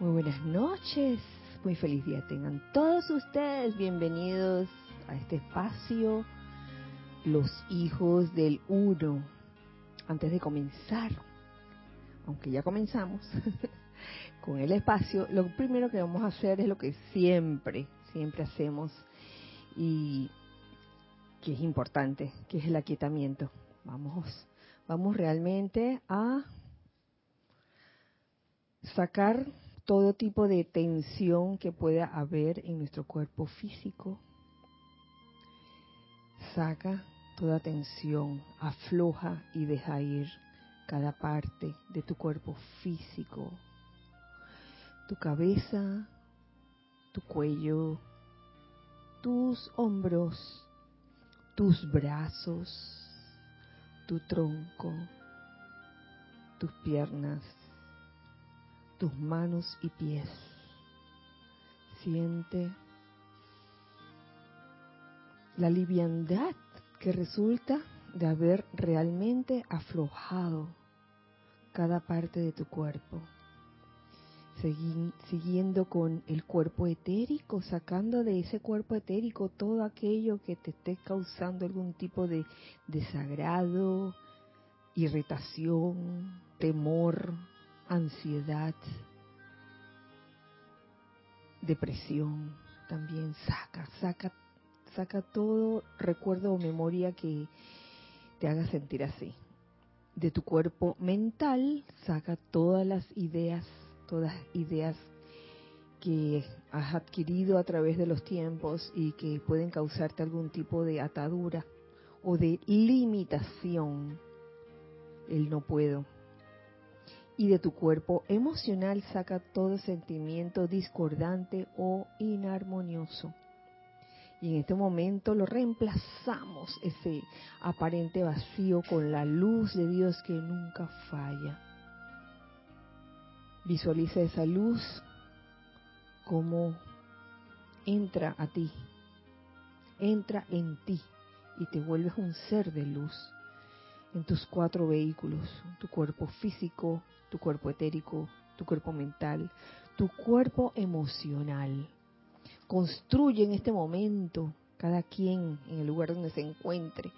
Muy buenas noches, muy feliz día tengan todos ustedes. Bienvenidos a este espacio, los hijos del uno. Antes de comenzar, aunque ya comenzamos con el espacio, lo primero que vamos a hacer es lo que siempre, siempre hacemos y que es importante, que es el aquietamiento. Vamos, vamos realmente a sacar todo tipo de tensión que pueda haber en nuestro cuerpo físico. Saca toda tensión, afloja y deja ir cada parte de tu cuerpo físico, tu cabeza, tu cuello, tus hombros, tus brazos, tu tronco, tus piernas, tus manos y pies. Siente la liviandad que resulta de haber realmente aflojado cada parte de tu cuerpo. siguiendo con el cuerpo etérico, sacando de ese cuerpo etérico todo aquello que te esté causando algún tipo de desagrado, irritación, temor, ansiedad, depresión, también saca, saca, saca todo recuerdo o memoria que te haga sentir así. De tu cuerpo mental, saca todas las ideas, todas ideas que has adquirido a través de los tiempos y que pueden causarte algún tipo de atadura o de limitación. El no puedo, y de tu cuerpo emocional saca todo sentimiento discordante o inarmonioso. Y en este momento lo reemplazamos, ese aparente vacío, con la luz de Dios que nunca falla. Visualiza esa luz como entra a ti, entra en ti y te vuelves un ser de luz en tus cuatro vehículos, tu cuerpo físico, tu cuerpo etérico, tu cuerpo mental, tu cuerpo emocional. Construye en este momento, cada quien en el lugar donde se encuentre,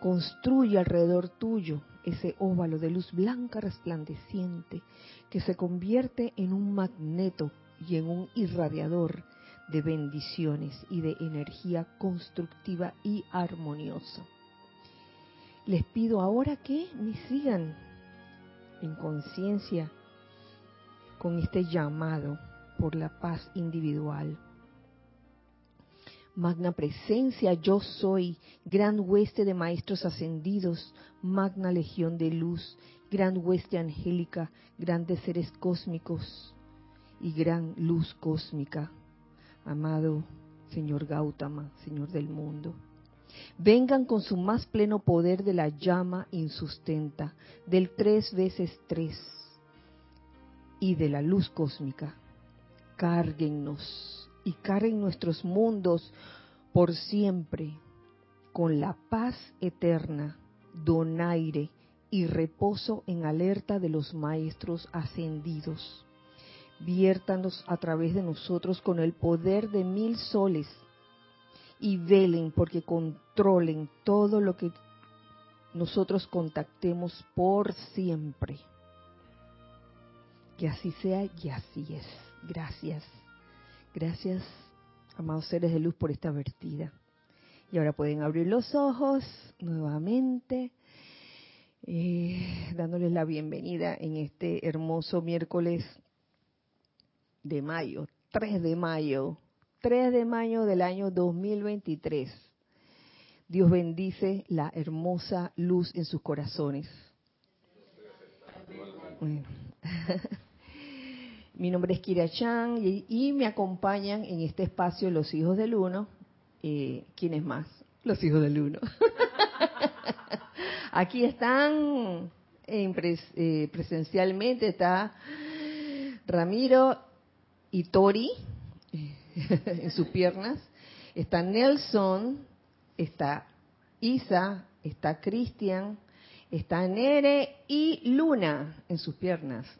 construye alrededor tuyo ese óvalo de luz blanca resplandeciente que se convierte en un magneto y en un irradiador de bendiciones y de energía constructiva y armoniosa. Les pido ahora que me sigan en conciencia con este llamado por la paz individual. Magna presencia, yo soy, gran hueste de maestros ascendidos, magna legión de luz, gran hueste angélica, grandes seres cósmicos y gran luz cósmica. Amado Señor Gautama, Señor del mundo vengan con su más pleno poder de la llama insustenta, del tres veces tres y de la luz cósmica. Cárguennos y carguen nuestros mundos por siempre con la paz eterna, donaire y reposo en alerta de los maestros ascendidos. Viértanos a través de nosotros con el poder de mil soles y velen porque controlen todo lo que nosotros contactemos por siempre. Que así sea y así es. Gracias. Gracias, amados seres de luz, por esta vertida. Y ahora pueden abrir los ojos nuevamente, eh, dándoles la bienvenida en este hermoso miércoles de mayo, 3 de mayo 3 de mayo del año 2023. Dios bendice la hermosa luz en sus corazones. Mi nombre es Kira Chan y, me acompañan en este espacio los hijos del uno. Eh, ¿Quiénes más? Los hijos del uno. Aquí están eh, presencialmente, está Ramiro y Tori en sus piernas. Está Nelson, está Isa, está Cristian, está Nere y Luna en sus piernas.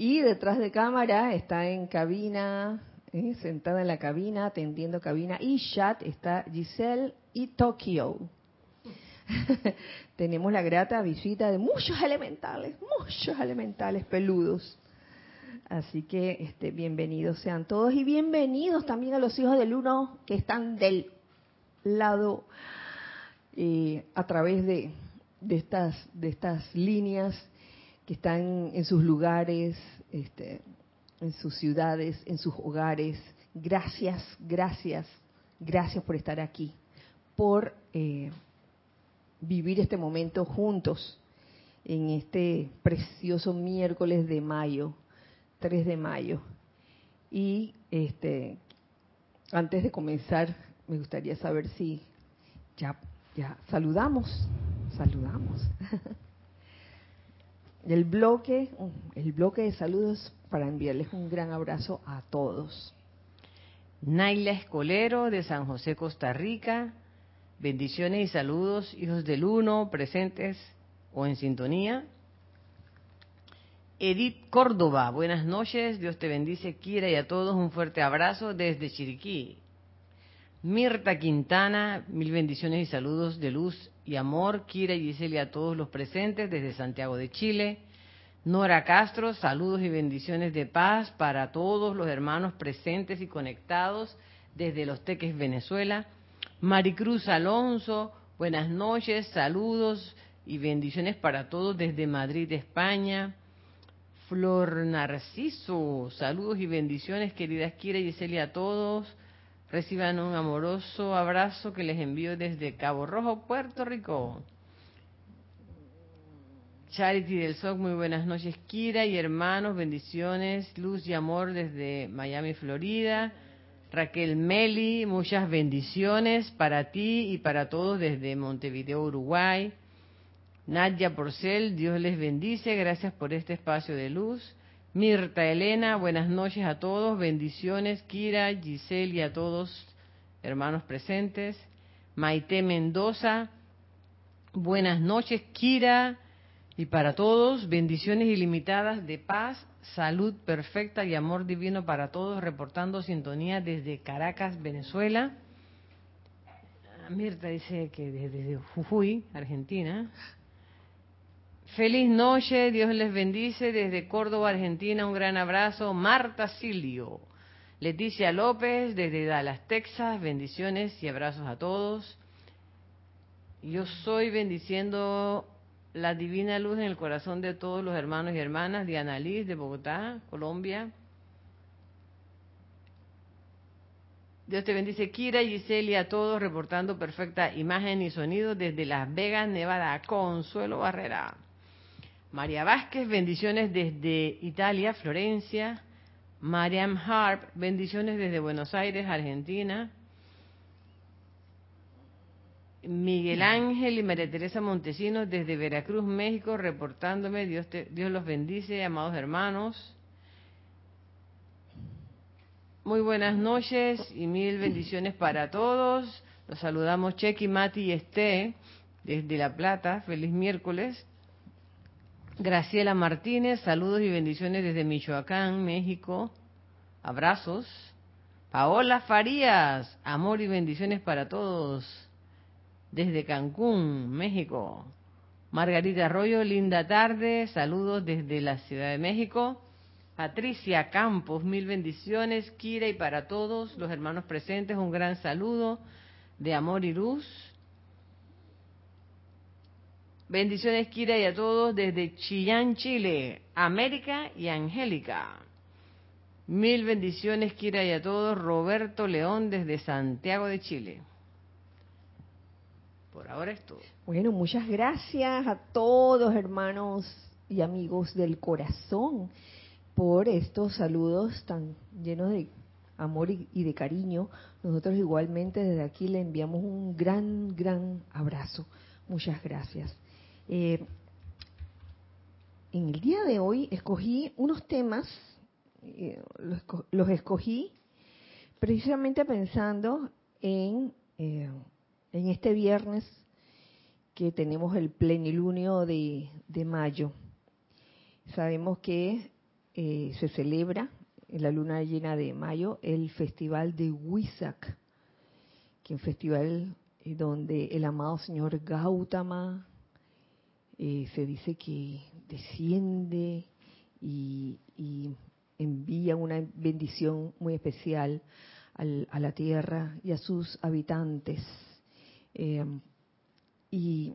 Y detrás de cámara está en cabina, eh, sentada en la cabina, atendiendo cabina y chat, está Giselle y Tokio. Tenemos la grata visita de muchos elementales, muchos elementales peludos. Así que este, bienvenidos sean todos y bienvenidos también a los hijos del uno que están del lado eh, a través de, de, estas, de estas líneas que están en sus lugares, este, en sus ciudades, en sus hogares. Gracias, gracias, gracias por estar aquí, por eh, vivir este momento juntos en este precioso miércoles de mayo, 3 de mayo. Y este, antes de comenzar, me gustaría saber si ya, ya saludamos, saludamos. El bloque, el bloque de saludos para enviarles un gran abrazo a todos. Naila Escolero de San José, Costa Rica. Bendiciones y saludos, hijos del uno, presentes o en sintonía. Edith Córdoba, buenas noches, Dios te bendice, Kira, y a todos un fuerte abrazo desde Chiriquí. Mirta Quintana, mil bendiciones y saludos de luz y amor, Kira y Giselle a todos los presentes desde Santiago de Chile. Nora Castro, saludos y bendiciones de paz para todos los hermanos presentes y conectados desde Los Teques, Venezuela. Maricruz Alonso, buenas noches, saludos y bendiciones para todos desde Madrid, España. Flor Narciso, saludos y bendiciones, queridas Kira y Celia a todos. Reciban un amoroso abrazo que les envío desde Cabo Rojo, Puerto Rico. Charity del SOC, muy buenas noches, Kira y hermanos, bendiciones, luz y amor desde Miami, Florida. Raquel Meli, muchas bendiciones para ti y para todos desde Montevideo, Uruguay. Nadia Porcel, Dios les bendice, gracias por este espacio de luz. Mirta Elena, buenas noches a todos, bendiciones, Kira, Giselle y a todos hermanos presentes. Maite Mendoza, buenas noches, Kira, y para todos, bendiciones ilimitadas de paz, salud perfecta y amor divino para todos, reportando sintonía desde Caracas, Venezuela. Mirta dice que desde Jujuy, Argentina. Feliz noche, Dios les bendice desde Córdoba, Argentina, un gran abrazo. Marta Silio, Leticia López desde Dallas, Texas, bendiciones y abrazos a todos. Yo soy bendiciendo la divina luz en el corazón de todos los hermanos y hermanas, Diana Liz de Bogotá, Colombia. Dios te bendice, Kira, Giselle y a todos, reportando perfecta imagen y sonido desde Las Vegas, Nevada, Consuelo Barrera. María Vázquez, bendiciones desde Italia, Florencia. Mariam Harp, bendiciones desde Buenos Aires, Argentina. Miguel Ángel y María Teresa Montesinos desde Veracruz, México, reportándome. Dios, Dios los bendice, amados hermanos. Muy buenas noches y mil bendiciones para todos. Los saludamos Chequi, Mati y Esté desde La Plata. Feliz miércoles. Graciela Martínez, saludos y bendiciones desde Michoacán, México. Abrazos. Paola Farías, amor y bendiciones para todos desde Cancún, México. Margarita Arroyo, linda tarde, saludos desde la Ciudad de México. Patricia Campos, mil bendiciones, Kira y para todos los hermanos presentes, un gran saludo de amor y luz. Bendiciones, Kira, y a todos desde Chillán, Chile, América y Angélica. Mil bendiciones, Kira, y a todos. Roberto León desde Santiago de Chile. Por ahora es todo. Bueno, muchas gracias a todos hermanos y amigos del corazón por estos saludos tan llenos de amor y de cariño. Nosotros igualmente desde aquí le enviamos un gran, gran abrazo. Muchas gracias. Eh, en el día de hoy escogí unos temas, eh, los, escogí precisamente pensando en eh, en este viernes que tenemos el plenilunio de, de mayo. Sabemos que se celebra en la luna llena de mayo el festival de Huizac, que es un festival donde el amado señor Gautama eh, se dice que desciende y, envía una bendición muy especial a la tierra y a sus habitantes. y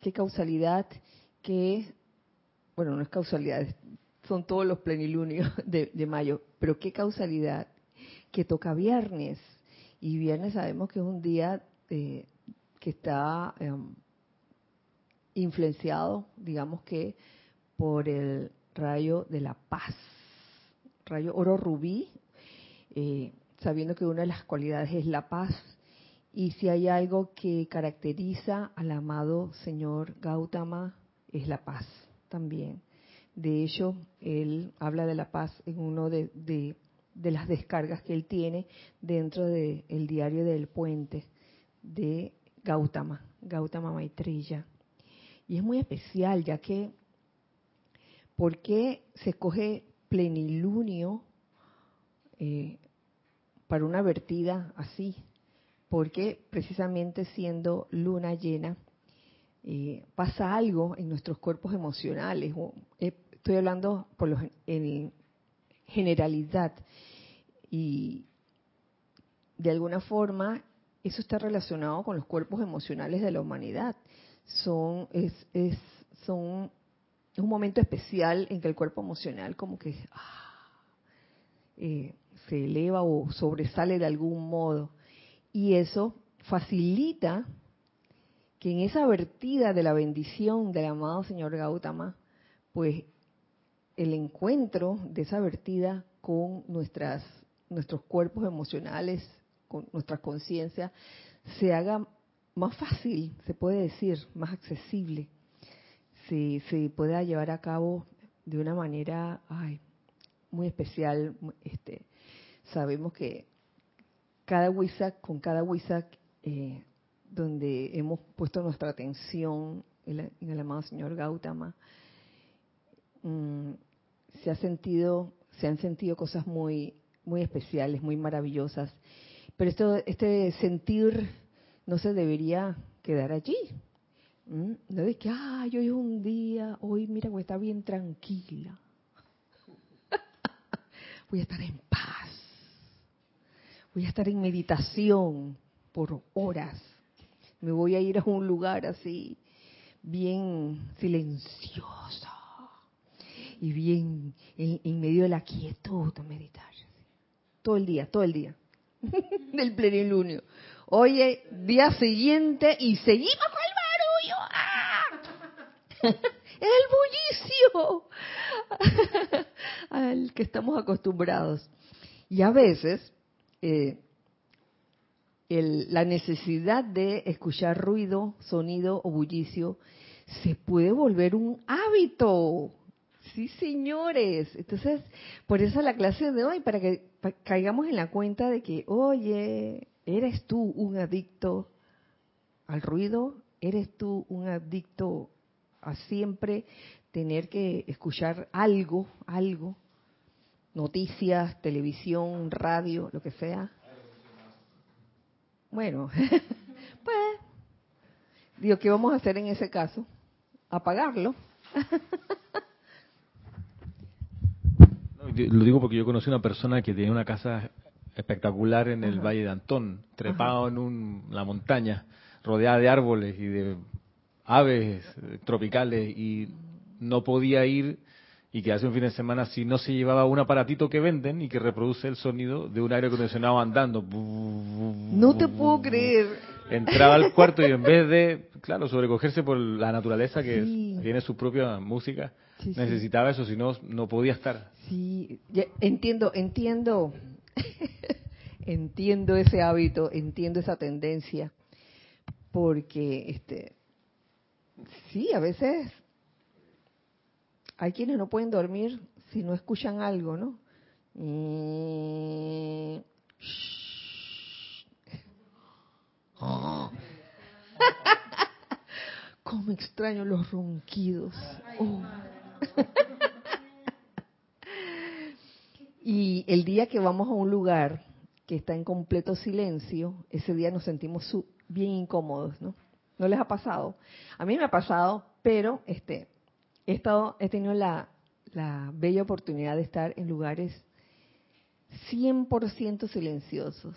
qué causalidad que, bueno, no es causalidad, son todos los plenilunios de, mayo, pero qué causalidad que toca viernes. Y viernes sabemos que es un día eh, que está em, influenciado, digamos que, por el rayo de la paz, rayo oro rubí, eh, sabiendo que una de las cualidades es la paz. Y si hay algo que caracteriza al amado señor Gautama, es la paz también. De hecho, él habla de la paz en uno de, las descargas que él tiene dentro del diario del puente de Gautama, Gautama Maitreya. Y es muy especial, ya que, ¿por qué se escoge plenilunio eh, para una vertida así? Porque precisamente siendo luna llena, eh, pasa algo en nuestros cuerpos emocionales. Eh, estoy hablando por los, en generalidad. Y de alguna forma eso está relacionado con los cuerpos emocionales de la humanidad. Son, es, es, son un momento especial en que el cuerpo emocional como que ah, eh, se eleva o sobresale de algún modo. Y eso facilita que en esa vertida de la bendición del amado señor Gautama, pues el encuentro de esa vertida con nuestras, nuestros cuerpos emocionales, con nuestra conciencia, se haga más fácil, se puede decir, más accesible, se, se pueda llevar a cabo de una manera muy especial. Este, sabemos que cada con cada Wisak, eh, donde hemos puesto nuestra atención en, el amado señor Gautama, mm, se ha sentido, se han sentido cosas muy, muy especiales, muy maravillosas. Pero esto, este sentir no se debería quedar allí. No de que, ay, hoy es un día, hoy mira, voy a estar bien tranquila. voy a estar en paz. Voy a estar en meditación por horas me voy a ir a un lugar así, bien silencioso y bien en, medio de la quietud a meditar. Todo el día, todo el día. del plenilunio. Oye, día siguiente y seguimos con el barullo. ¡Ah! el bullicio al que estamos acostumbrados. Y a veces eh, la necesidad de escuchar ruido, sonido o bullicio se puede volver un hábito. Sí, señores. Entonces, por eso la clase de hoy, para que caigamos en la cuenta de que, oye, ¿eres tú un adicto al ruido? ¿Eres tú un adicto a siempre tener que escuchar algo, algo? Noticias, televisión, radio, lo que sea. Bueno, pues, digo, ¿qué vamos a hacer en ese caso? Apagarlo. lo digo porque yo conocí una persona que tenía una casa espectacular en el Valle de Antón, trepado en un, la montaña, rodeada de árboles y de aves tropicales y no podía ir y que hace un fin de semana si no se llevaba un aparatito que venden y que reproduce el sonido de un aire acondicionado andando. No te puedo creer. Entraba al cuarto y en vez de, claro, sobrecogerse por la naturaleza que tiene su propia música, necesitaba eso, si no, no podía estar. Sí, entiendo, entiendo, entiendo ese hábito, entiendo esa tendencia, porque, este, sí, a veces hay quienes no pueden dormir si no escuchan algo, ¿no? Cómo extraño los ronquidos. Oh. Y el día que vamos a un lugar que está en completo silencio, ese día nos sentimos bien incómodos, ¿no? ¿No les ha pasado? A mí me ha pasado, pero este, he, estado, he tenido la, la bella oportunidad de estar en lugares 100% silenciosos.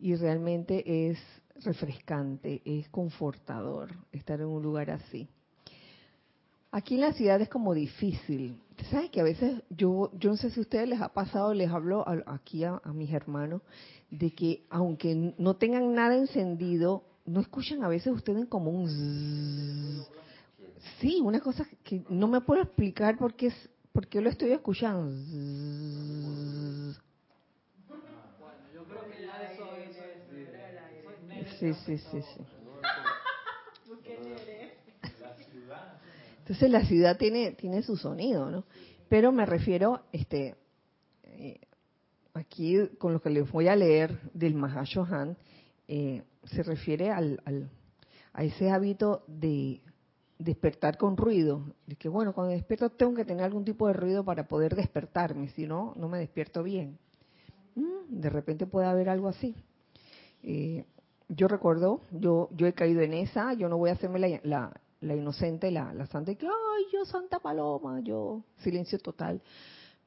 Y realmente es refrescante, es confortador estar en un lugar así. Aquí en la ciudad es como difícil. ¿Sabes que a veces yo, yo no sé si a ustedes les ha pasado, les hablo aquí a, mis hermanos, de que aunque no tengan nada encendido, no escuchan a veces ustedes como un Sí, una cosa que no me puedo explicar por qué, por qué lo estoy escuchando. Sí, sí, sí, sí. Entonces la ciudad tiene, tiene su sonido, ¿no? Pero me refiero, este, eh, aquí con lo que les voy a leer del Mahashohan, eh, se refiere al, al, a ese hábito de despertar con ruido. De que bueno, cuando despierto tengo que tener algún tipo de ruido para poder despertarme, si no, no me despierto bien. Mm, de repente puede haber algo así. Eh, yo recuerdo, yo, yo he caído en esa, yo no voy a hacerme la, la inocente, la, la santa, y que, ay, yo Santa Paloma, yo, silencio total.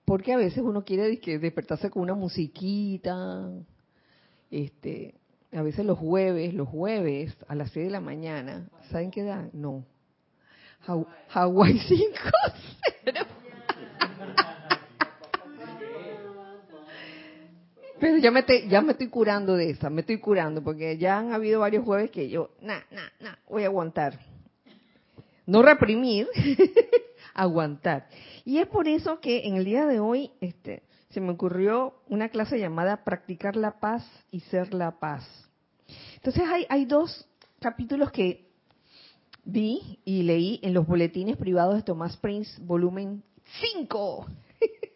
Porque a veces uno quiere que despertarse con una musiquita, este, a veces los jueves, los jueves a las 6 de la mañana, ¿saben qué da? No. Hawaii 5 Pero ya me, ya me estoy curando de esa, me estoy curando, porque ya han habido varios jueves que yo, nah, nah, nah, voy a aguantar no reprimir, aguantar. Y es por eso que en el día de hoy este, se me ocurrió una clase llamada Practicar la paz y ser la paz. Entonces hay, hay dos capítulos que vi y leí en los boletines privados de Tomás Prince, volumen 5,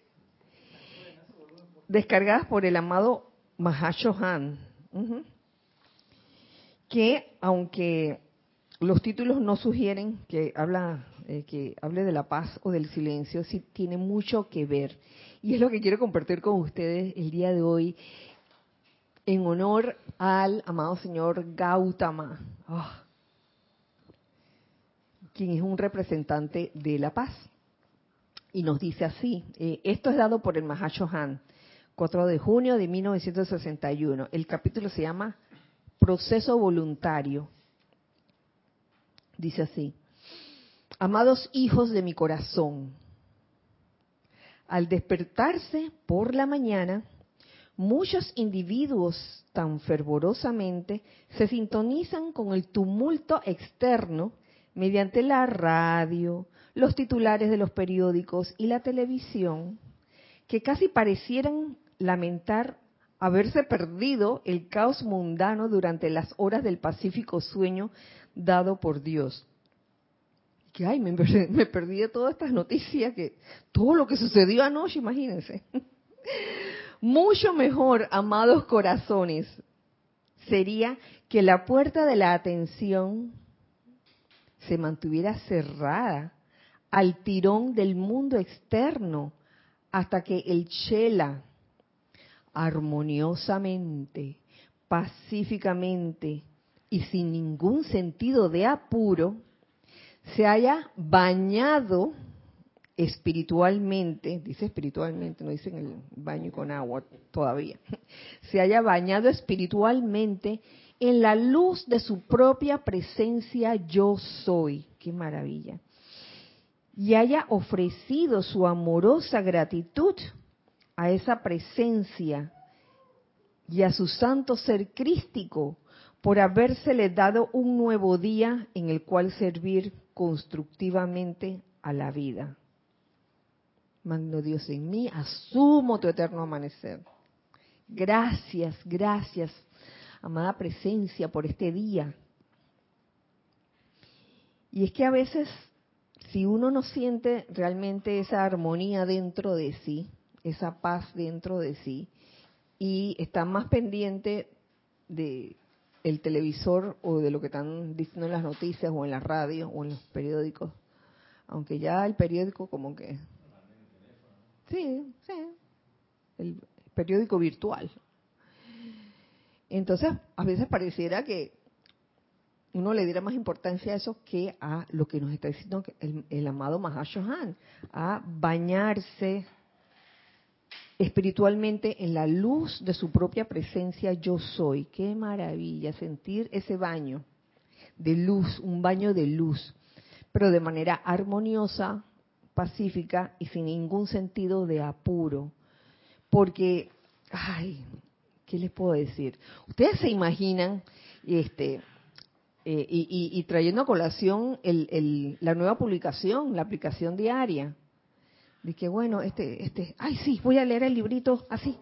descargadas por el amado Mahashohan, que aunque los títulos no sugieren que habla eh, que hable de la paz o del silencio, sí tiene mucho que ver. Y es lo que quiero compartir con ustedes el día de hoy en honor al amado señor Gautama, ah, quien es un representante de la paz. Y nos dice así, eh, esto es dado por el Mahashohan, 4 de junio de 1961. El capítulo se llama Proceso Voluntario Dice así, amados hijos de mi corazón, al despertarse por la mañana, muchos individuos tan fervorosamente se sintonizan con el tumulto externo mediante la radio, los titulares de los periódicos y la televisión, que casi parecieran lamentar haberse perdido el caos mundano durante las horas del pacífico sueño dado por Dios. Que ay, me, me perdí de todas estas noticias, que todo lo que sucedió anoche, imagínense. Mucho mejor, amados corazones, sería que la puerta de la atención se mantuviera cerrada al tirón del mundo externo hasta que el chela armoniosamente, pacíficamente, y sin ningún sentido de apuro, se haya bañado espiritualmente, dice espiritualmente, no dice en el baño con agua todavía, se haya bañado espiritualmente en la luz de su propia presencia yo soy. Qué maravilla. Y haya ofrecido su amorosa gratitud a esa presencia y a su santo ser crístico por habérsele dado un nuevo día en el cual servir constructivamente a la vida. Magno Dios en mí, asumo tu eterno amanecer. Gracias, gracias, amada presencia, por este día. Y es que a veces, si uno no siente realmente esa armonía dentro de sí, esa paz dentro de sí, y está más pendiente de el televisor o de lo que están diciendo en las noticias o en la radio o en los periódicos. Aunque ya el periódico como que... Sí, sí, el periódico virtual. Entonces, a veces pareciera que uno le diera más importancia a eso que a lo que nos está diciendo el, el amado Mahashohan, a bañarse espiritualmente en la luz de su propia presencia yo soy. Qué maravilla sentir ese baño de luz, un baño de luz, pero de manera armoniosa, pacífica y sin ningún sentido de apuro. Porque, ay, ¿qué les puedo decir? Ustedes se imaginan, este, eh, y, trayendo a colación la nueva publicación, la aplicación diaria, de que bueno, este, este, ay sí, voy a leer el librito así,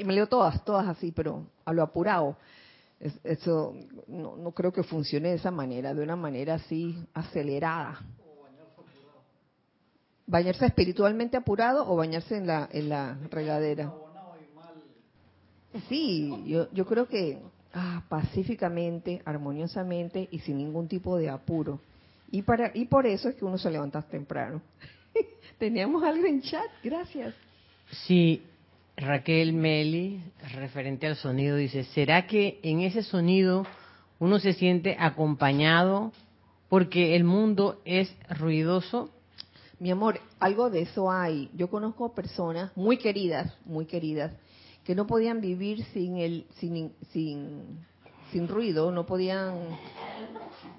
y me leo todas, todas así, pero a lo apurado. eso no, no creo que funcione de esa manera, de una manera así acelerada. ¿Bañarse espiritualmente apurado o bañarse en la, en la regadera? Sí, yo, yo creo que ah, pacíficamente, armoniosamente y sin ningún tipo de apuro. Y, para, y por eso es que uno se levanta temprano. Teníamos algo en chat, gracias. Sí, Raquel Meli, referente al sonido, dice, ¿será que en ese sonido uno se siente acompañado porque el mundo es ruidoso? Mi amor, algo de eso hay. Yo conozco personas muy queridas, muy queridas, que no podían vivir sin el, sin, sin, sin ruido, no podían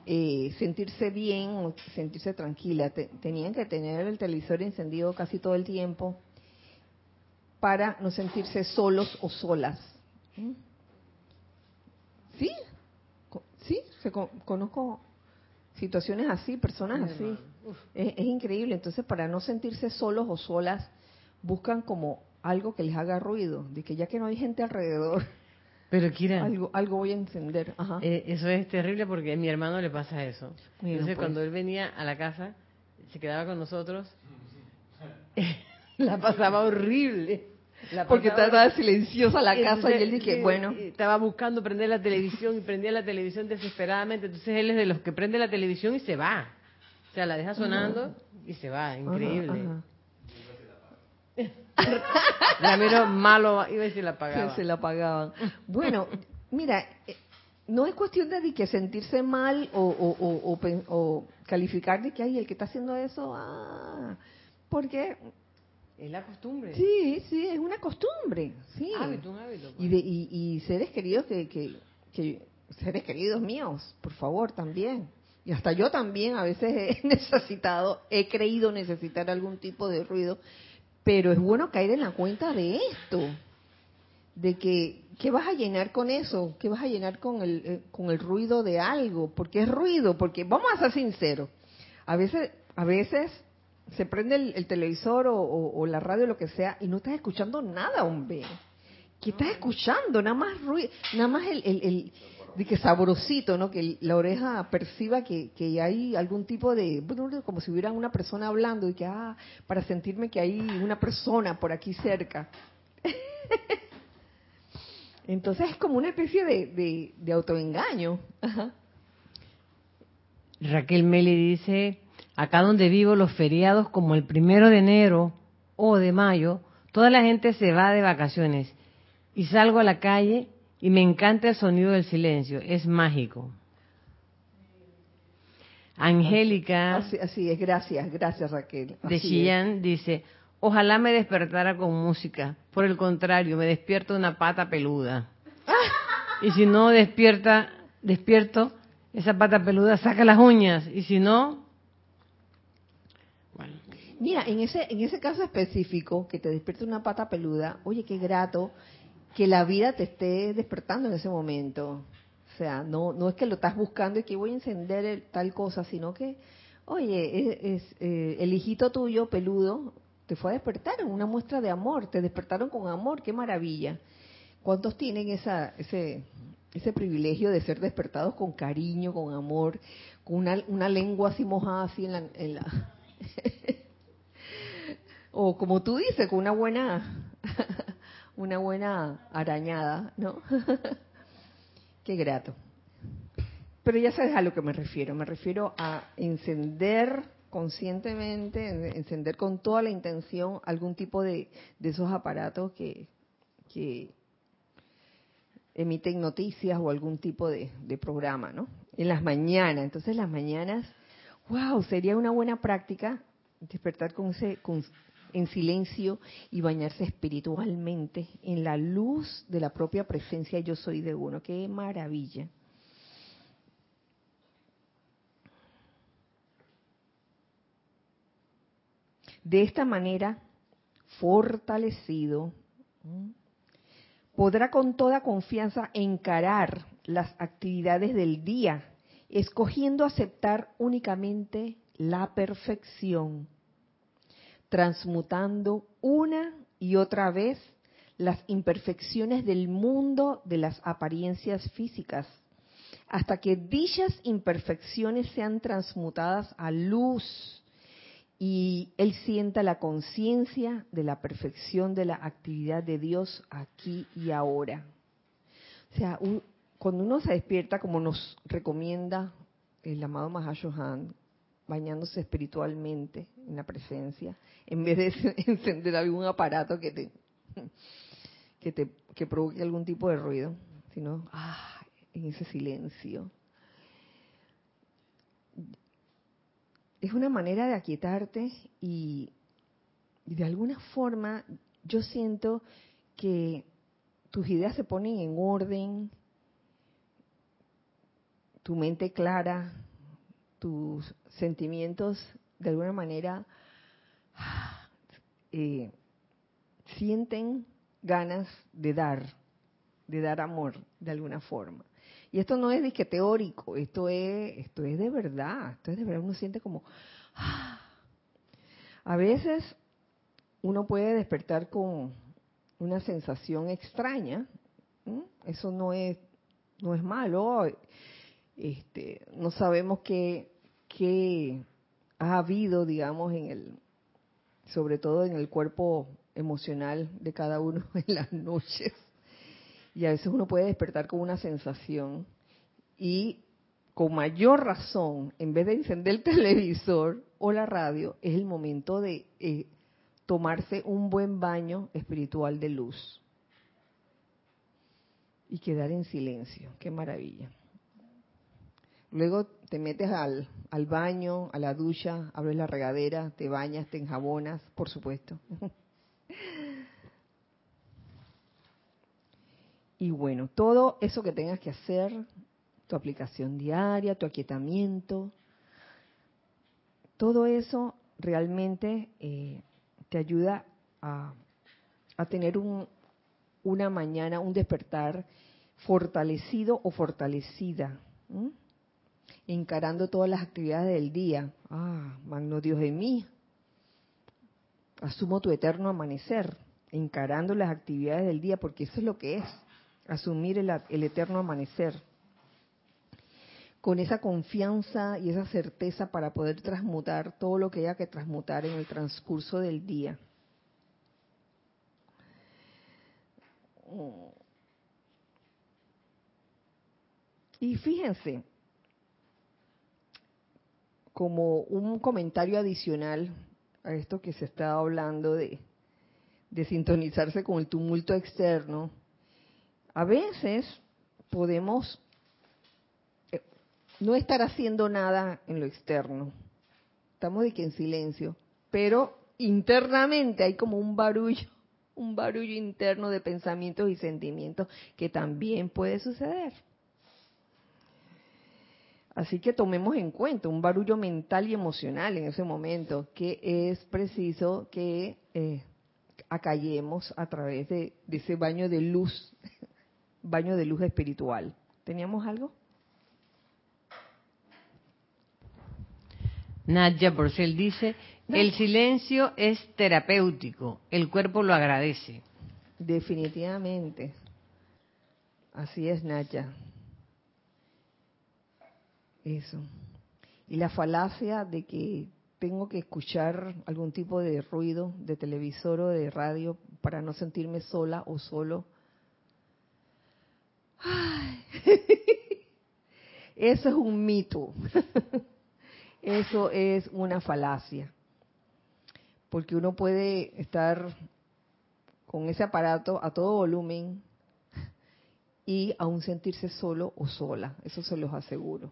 eh, sentirse bien o sentirse tranquila. tenían que tener el televisor encendido casi todo el tiempo para no sentirse solos o solas. ¿Mm? ¿Sí? Sí, conozco situaciones así, personas así. Es, es, increíble. Entonces, para no sentirse solos o solas, buscan como algo que les haga ruido, de que ya que no hay gente alrededor, pero Kira, algo, algo voy a encender. Eh, eso es terrible porque a mi hermano le pasa eso. Entonces pues. cuando él venía a la casa, se quedaba con nosotros, la pasaba horrible. porque estaba silenciosa la casa y él dije, bueno. Estaba buscando prender la televisión y prendía la televisión desesperadamente. Entonces él es de los que prende la televisión y se va. O sea, la deja sonando y se va. Increíble. Ramiro malo iba a decir la pagaban. Se, la pagaban. Bueno, mira, eh, no es cuestión de que sentirse mal o, o, o, calificar de que hay el que está haciendo eso, ah, porque es la costumbre. Sí, sí, es una costumbre, sí. Hábito, un hábito. Y, pues. y, y, seres queridos que, que, que, seres queridos míos, por favor, también. Y hasta yo también a veces he necesitado, he creído necesitar algún tipo de ruido pero es bueno caer en la cuenta de esto, de que ¿qué vas a llenar con eso? ¿Qué vas a llenar con el, eh, con el ruido de algo? Porque es ruido, porque vamos a ser sinceros, a veces, a veces se prende el, televisor o, la radio, lo que sea, y no estás escuchando nada, hombre. ¿Qué estás escuchando? Nada más ruido, nada más el, el de que sabrosito, ¿no? Que la oreja perciba que, que hay algún tipo de, como si hubiera una persona hablando y que, ah, para sentirme que hay una persona por aquí cerca. Entonces es como una especie de, de, autoengaño. Raquel Meli dice, acá donde vivo los feriados como el primero de enero o de mayo, toda la gente se va de vacaciones y salgo a la calle y me encanta el sonido del silencio, es mágico. Angélica. Así, es, gracias, gracias Raquel. de Chillán dice, ojalá me despertara con música. Por el contrario, me despierto una pata peluda. y si no despierta, despierto, esa pata peluda saca las uñas. Y si no, bueno. Mira, en ese, en ese caso específico, que te despierta una pata peluda, oye, qué grato que la vida te esté despertando en ese momento. O sea, no, no es que lo estás buscando y que voy a encender tal cosa, sino que, oye, es, eh, el hijito tuyo, peludo, te fue a despertar en una muestra de amor, te despertaron con amor, qué maravilla. ¿Cuántos tienen esa, ese, ese privilegio de ser despertados con cariño, con amor, con una, una lengua así mojada así en la... En la o como tú dices, con una buena una buena arañada, ¿no? Qué grato. Pero ya sabes a lo que me refiero. Me refiero a encender conscientemente, encender con toda la intención algún tipo de, de esos aparatos que, que emiten noticias o algún tipo de, de programa, ¿no? En las mañanas. Entonces las mañanas, wow, sería una buena práctica despertar con ese, en silencio y bañarse espiritualmente en la luz de la propia presencia yo soy de uno. Qué maravilla. De esta manera, fortalecido, podrá con toda confianza encarar las actividades del día, escogiendo aceptar únicamente la perfección, transmutando una y otra vez las imperfecciones del mundo de las apariencias físicas, hasta que dichas imperfecciones sean transmutadas a luz y él sienta la conciencia de la perfección de la actividad de Dios aquí y ahora. O sea, cuando uno se despierta, como nos recomienda el amado Mahashohan, bañándose espiritualmente en la presencia, en vez de encender algún aparato que te que te que provoque algún tipo de ruido, sino ah, en ese silencio. Es una manera de aquietarte y, de alguna forma yo siento que tus ideas se ponen en orden, tu mente clara, tus sentimientos de alguna manera eh, sienten ganas de dar, de dar amor de alguna forma. Y esto no es de que teórico, esto es, esto es de verdad, esto es de verdad, uno siente como, a veces uno puede despertar con una sensación extraña, eso no es, no es malo, este, no sabemos qué, ha habido, digamos, en el, sobre todo en el cuerpo emocional de cada uno en las noches. Y a veces uno puede despertar con una sensación y con mayor razón, en vez de encender el televisor o la radio, es el momento de eh, tomarse un buen baño espiritual de luz y quedar en silencio. Qué maravilla. Luego te metes al, al baño, a la ducha, abres la regadera, te bañas, te enjabonas, por supuesto. Y bueno, todo eso que tengas que hacer, tu aplicación diaria, tu aquietamiento, todo eso realmente eh, te ayuda a, tener un, una mañana, un despertar fortalecido o fortalecida, encarando todas las actividades del día. Ah, magno Dios de mí, asumo tu eterno amanecer, encarando las actividades del día, porque eso es lo que es asumir el, eterno amanecer, con esa confianza y esa certeza para poder transmutar todo lo que haya que transmutar en el transcurso del día. Y fíjense, como un comentario adicional a esto que se está hablando de, sintonizarse con el tumulto externo, a veces podemos eh, no estar haciendo nada en lo externo. Estamos de que en silencio, pero internamente hay como un barullo, un barullo interno de pensamientos y sentimientos que también puede suceder. Así que tomemos en cuenta un barullo mental y emocional en ese momento, que es preciso que eh, acallemos a través de ese baño de luz baño de luz espiritual. ¿Teníamos algo? Nadia Porcel dice, el silencio es terapéutico, el cuerpo lo agradece. Definitivamente. Así es, Nadia. Eso. Y la falacia de que tengo que escuchar algún tipo de ruido de televisor o de radio para no sentirme sola o solo Eso es un mito. Eso es una falacia. Porque uno puede estar con ese aparato a todo volumen y aún sentirse solo o sola. Eso se los aseguro.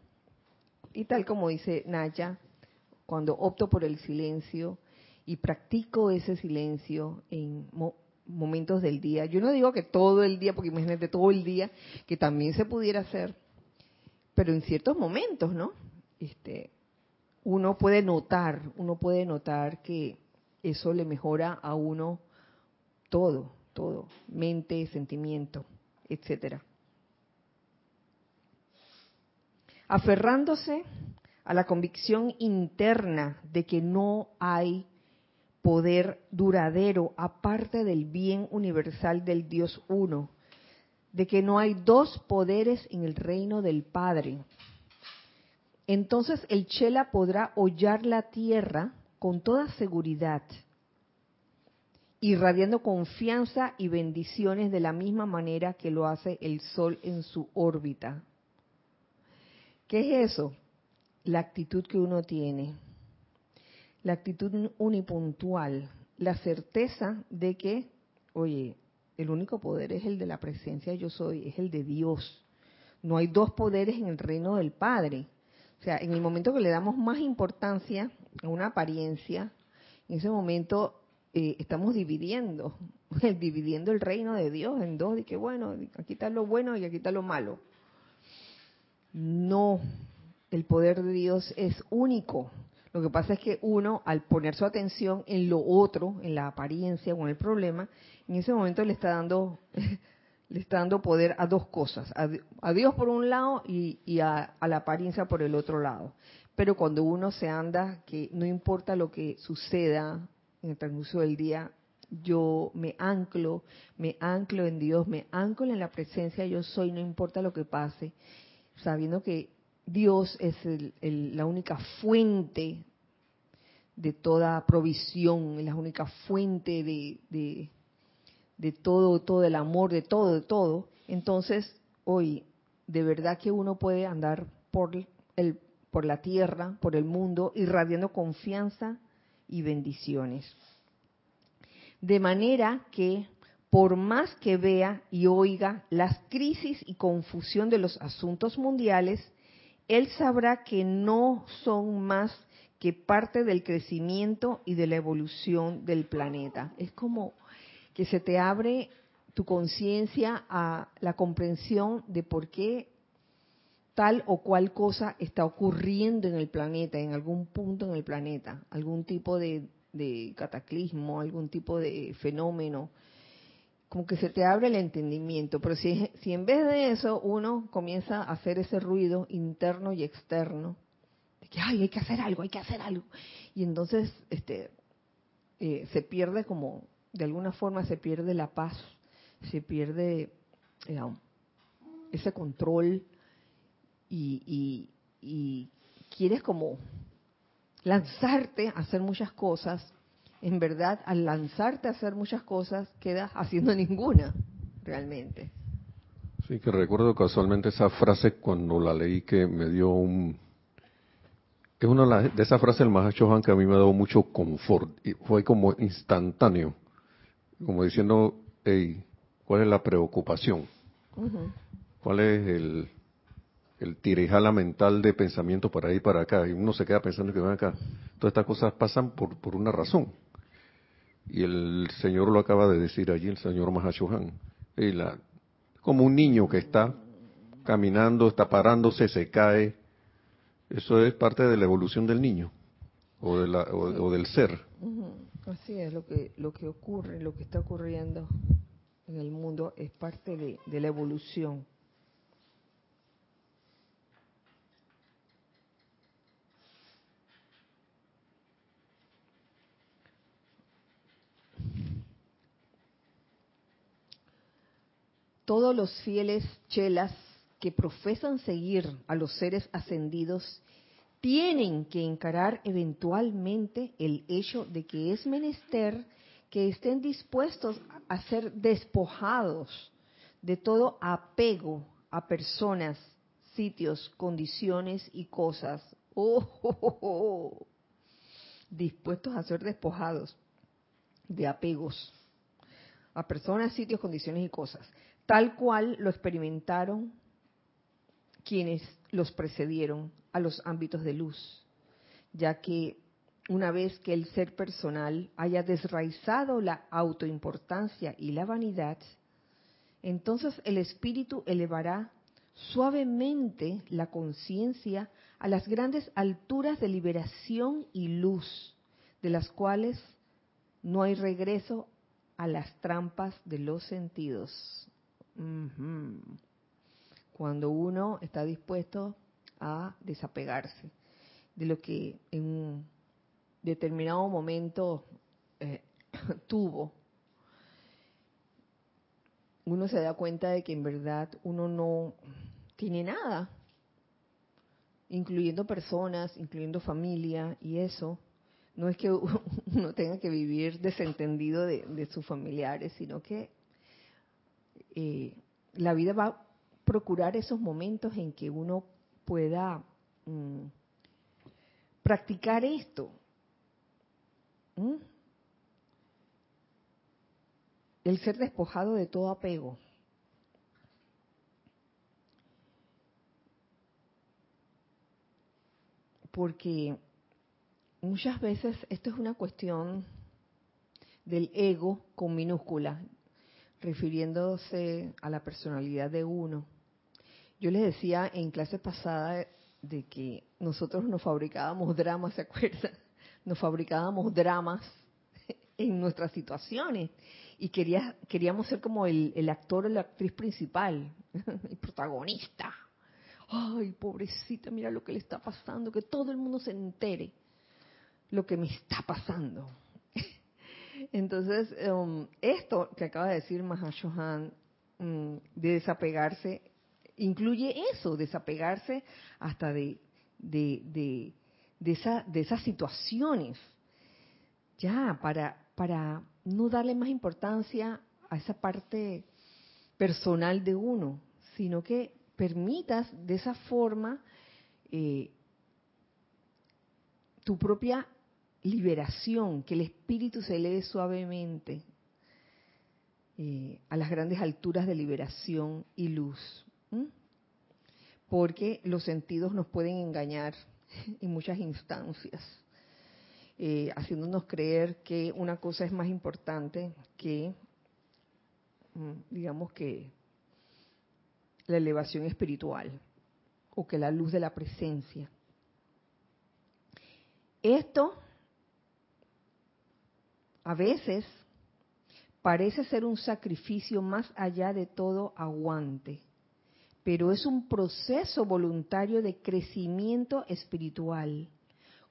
Y tal como dice Naya, cuando opto por el silencio y practico ese silencio en momentos del día, yo no digo que todo el día, porque imagínate todo el día, que también se pudiera hacer, pero en ciertos momentos, ¿no? Este, uno puede notar, uno puede notar que eso le mejora a uno todo, todo, mente, sentimiento, etcétera. Aferrándose a la convicción interna de que no hay poder duradero aparte del bien universal del Dios uno, de que no hay dos poderes en el reino del Padre. Entonces el Chela podrá hollar la tierra con toda seguridad, irradiando confianza y bendiciones de la misma manera que lo hace el Sol en su órbita. ¿Qué es eso? La actitud que uno tiene, la actitud unipuntual, la certeza de que, oye, el único poder es el de la presencia yo soy, es el de Dios. No hay dos poderes en el reino del Padre. O sea, en el momento que le damos más importancia a una apariencia, en ese momento eh, estamos dividiendo, dividiendo el reino de Dios en dos, y que bueno, aquí está lo bueno y aquí está lo malo. No, el poder de Dios es único. Lo que pasa es que uno, al poner su atención en lo otro, en la apariencia o en el problema, en ese momento le está dando, le está dando poder a dos cosas, a, Dios por un lado y, a, la apariencia por el otro lado. Pero cuando uno se anda, que no importa lo que suceda en el transcurso del día, yo me anclo, me anclo en Dios, me anclo en la presencia yo soy, no importa lo que pase, sabiendo que Dios es la única fuente de toda provisión, la única fuente de, de, todo, todo el amor, de todo, de todo. Entonces, hoy, de verdad que uno puede andar por, el, por la tierra, por el mundo, irradiando confianza y bendiciones. De manera que, por más que vea y oiga las crisis y confusión de los asuntos mundiales, él sabrá que no son más que parte del crecimiento y de la evolución del planeta. Es como que se te abre tu conciencia a la comprensión de por qué tal o cual cosa está ocurriendo en el planeta, en algún punto en el planeta, algún tipo de, de cataclismo, algún tipo de fenómeno como que se te abre el entendimiento, pero si, si en vez de eso uno comienza a hacer ese ruido interno y externo, de que Ay, hay que hacer algo, hay que hacer algo, y entonces este, eh, se pierde como, de alguna forma se pierde la paz, se pierde eh, ese control y, y quieres como lanzarte a hacer muchas cosas en verdad al lanzarte a hacer muchas cosas quedas haciendo ninguna realmente. Sí, que recuerdo casualmente esa frase cuando la leí que me dio un... Es una de esas frases del Mahacho Han que a mí me ha dado mucho confort. Y fue como instantáneo. Como diciendo, hey, ¿cuál es la preocupación? ¿Cuál es el, el tirijala mental de pensamiento para ahí para acá? Y uno se queda pensando que van acá. Todas estas cosas pasan por, por una razón. Y el Señor lo acaba de decir allí, el Señor Mahashohan. La, como un niño que está caminando, está parándose, se cae. Eso es parte de la evolución del niño o, de la, o, del ser. Así es, lo que, lo que ocurre, lo que está ocurriendo en el mundo es parte de la evolución. Todos los fieles chelas que profesan seguir a los seres ascendidos tienen que encarar eventualmente el hecho de que es menester que estén dispuestos a ser despojados de todo apego a personas, sitios, condiciones y cosas. Oh, oh, oh, oh, dispuestos a ser despojados de apegos a personas, sitios, condiciones y cosas, tal cual lo experimentaron quienes los precedieron a los ámbitos de luz, ya que una vez que el ser personal haya desraizado la autoimportancia y la vanidad, entonces el espíritu elevará suavemente la conciencia a las grandes alturas de liberación y luz, de las cuales no hay regreso a las trampas de los sentidos. Cuando uno está dispuesto a desapegarse de lo que en un determinado momento eh, tuvo, uno se da cuenta de que en verdad uno no tiene nada, incluyendo personas, incluyendo familia y eso. No es que uno tenga que vivir desentendido de, sus familiares, sino que eh, la vida va a procurar esos momentos en que uno pueda mm, practicar esto. ¿Mm? El ser despojado de todo apego. Porque muchas veces esto es una cuestión del ego con minúscula, refiriéndose a la personalidad de uno. Yo les decía en clase pasada de que nosotros nos fabricábamos dramas, ¿se acuerdan? Nos fabricábamos dramas en nuestras situaciones y quería, queríamos ser como el, el actor o la actriz principal, el protagonista. Ay, pobrecita, mira lo que le está pasando, que todo el mundo se entere lo que me está pasando. Entonces, um, esto que acaba de decir Mahashohan, um, de desapegarse, incluye eso, desapegarse hasta de, de, de, de, esa, de esas situaciones, ya, para, para no darle más importancia a esa parte personal de uno, sino que permitas de esa forma eh, tu propia liberación, que el espíritu se eleve suavemente eh, a las grandes alturas de liberación y luz. Porque los sentidos nos pueden engañar en muchas instancias, eh, haciéndonos creer que una cosa es más importante que, digamos que, la elevación espiritual o que la luz de la presencia. Esto a veces parece ser un sacrificio más allá de todo aguante, pero es un proceso voluntario de crecimiento espiritual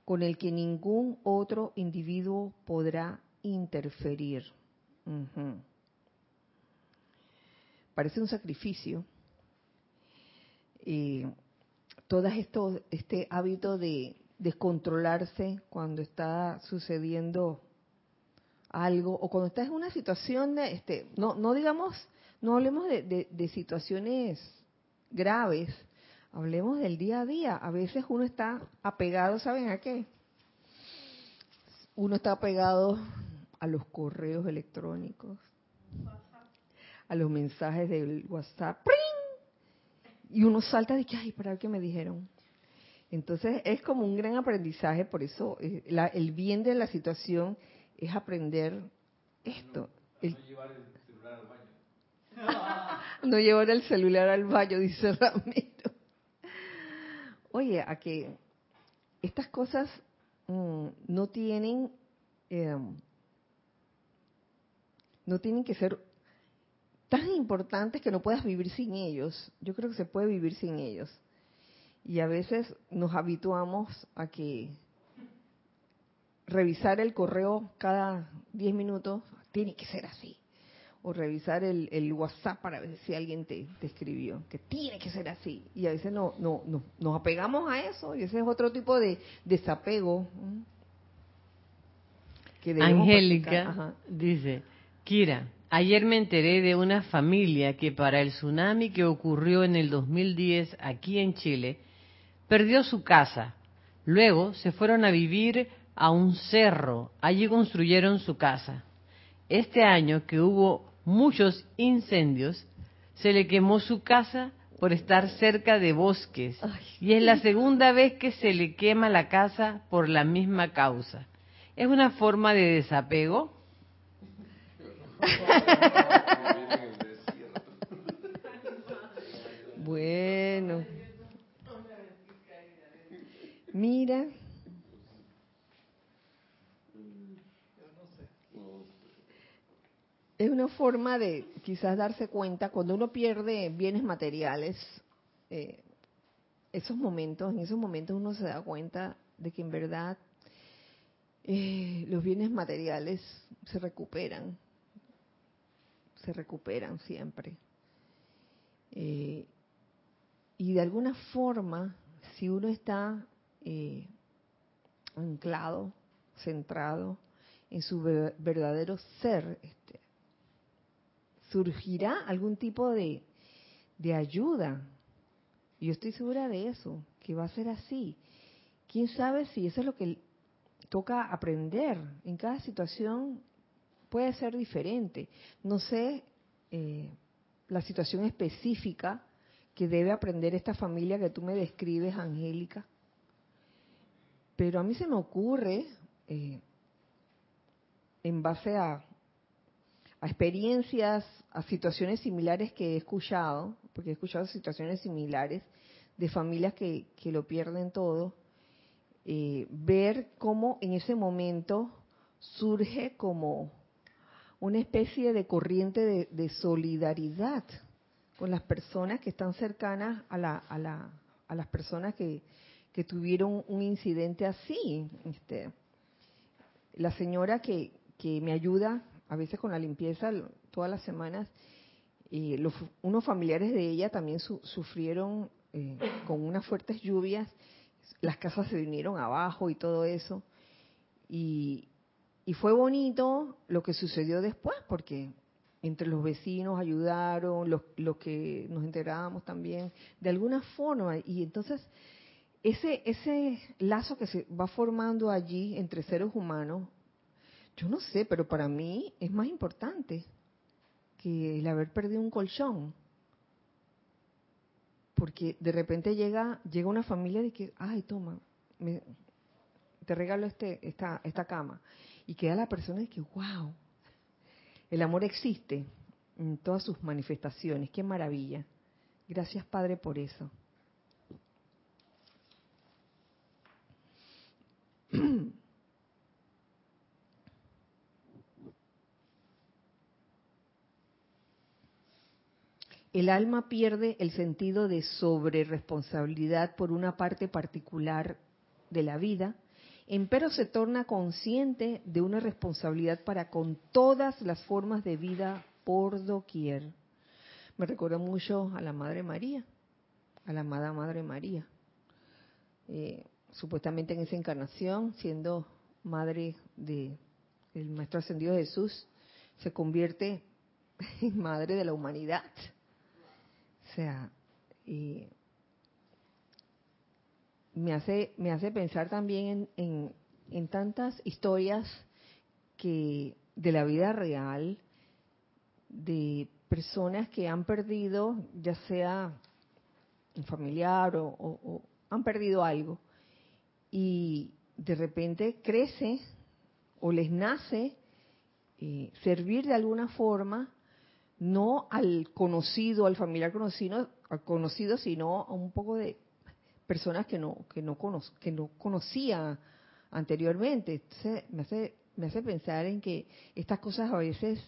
con el que ningún otro individuo podrá interferir. Parece un sacrificio. Y todo esto, este hábito de descontrolarse cuando está sucediendo algo o cuando estás en una situación de, este, no, no digamos, no hablemos de, de, situaciones graves, hablemos del día a día. A veces uno está apegado, ¿saben a qué? Uno está apegado a los correos electrónicos, a los mensajes del WhatsApp, y uno salta de que, ay, para qué me dijeron. Entonces es como un gran aprendizaje, por eso eh, el bien de la situación es aprender esto. No, llevar el celular al baño. no llevar el celular al baño, dice Ramiro. Oye, a que estas cosas mm, no tienen em, no tienen que ser tan importantes que no puedas vivir sin ellos. Yo creo que se puede vivir sin ellos. Y a veces nos habituamos a que revisar el correo cada 10 minutos, tiene que ser así. O revisar el, WhatsApp para ver si alguien te, escribió, que tiene que ser así. Y a veces no, no, no, nos apegamos a eso y ese es otro tipo de desapego. Angélica dice, Kira, ayer me enteré de una familia que para el tsunami que ocurrió en el 2010 aquí en Chile, perdió su casa, Luego se fueron a vivir a un cerro. Allí construyeron su casa. Este año que hubo muchos incendios, se le quemó su casa por estar cerca de bosques. Y es la segunda vez que se le quema la casa por la misma causa. ¿Es una forma de desapego? bueno. Mira. Es una forma de quizás darse cuenta cuando uno pierde bienes materiales, eh, esos momentos, en esos momentos uno se da cuenta de que en verdad eh, los bienes materiales se recuperan, se recuperan siempre. Eh, y de alguna forma, si uno está anclado, centrado en su verdadero ser, este, surgirá algún tipo de, de ayuda. Yo estoy segura de eso, que va a ser así. ¿Quién sabe si eso es lo que toca aprender? En cada situación puede ser diferente. No sé eh, la situación específica que debe aprender esta familia que tú me describes, Angélica. Pero a mí se me ocurre, eh, en base a, a experiencias, a situaciones similares que he escuchado, porque he escuchado situaciones similares de familias que, que lo pierden todo, eh, ver cómo en ese momento surge como una especie de corriente de, solidaridad con las personas que están cercanas a, la, a, la, a las personas que, que tuvieron un incidente así. Este, la señora que, que me ayuda a veces con la limpieza todas las semanas, y los, unos familiares de ella también su, sufrieron eh, con unas fuertes lluvias, las casas se vinieron abajo y todo eso. Y, y fue bonito lo que sucedió después, porque entre los vecinos ayudaron, los, los que nos enterábamos también, de alguna forma. Y entonces, ese, ese lazo que se va formando allí entre seres humanos, yo no sé, pero para mí es más importante que el haber perdido un colchón. Porque de repente llega, llega una familia de que, ay, toma, me, te regalo este, esta, esta cama. Y queda la persona de que, wow, el amor existe en todas sus manifestaciones. Qué maravilla. Gracias, Padre, por eso. El alma pierde el sentido de sobreresponsabilidad por una parte particular de la vida empero se torna consciente de una responsabilidad para con todas las formas de vida por doquier. Me recuerda mucho a la Madre María, a la amada Madre María. Eh, supuestamente en esa encarnación, siendo madre de el Maestro Ascendido Jesús, se convierte en madre de la humanidad. O sea, eh, me hace, me hace pensar también en, en, tantas historias que de la vida real, de personas que han perdido, ya sea un familiar o, han perdido algo, y de repente crece o les nace eh, servir de alguna forma, no al conocido, al familiar conocido, al conocido, sino a un poco de personas que no que no que no conocía anteriormente. Entonces, me hace me hace pensar en que estas cosas a veces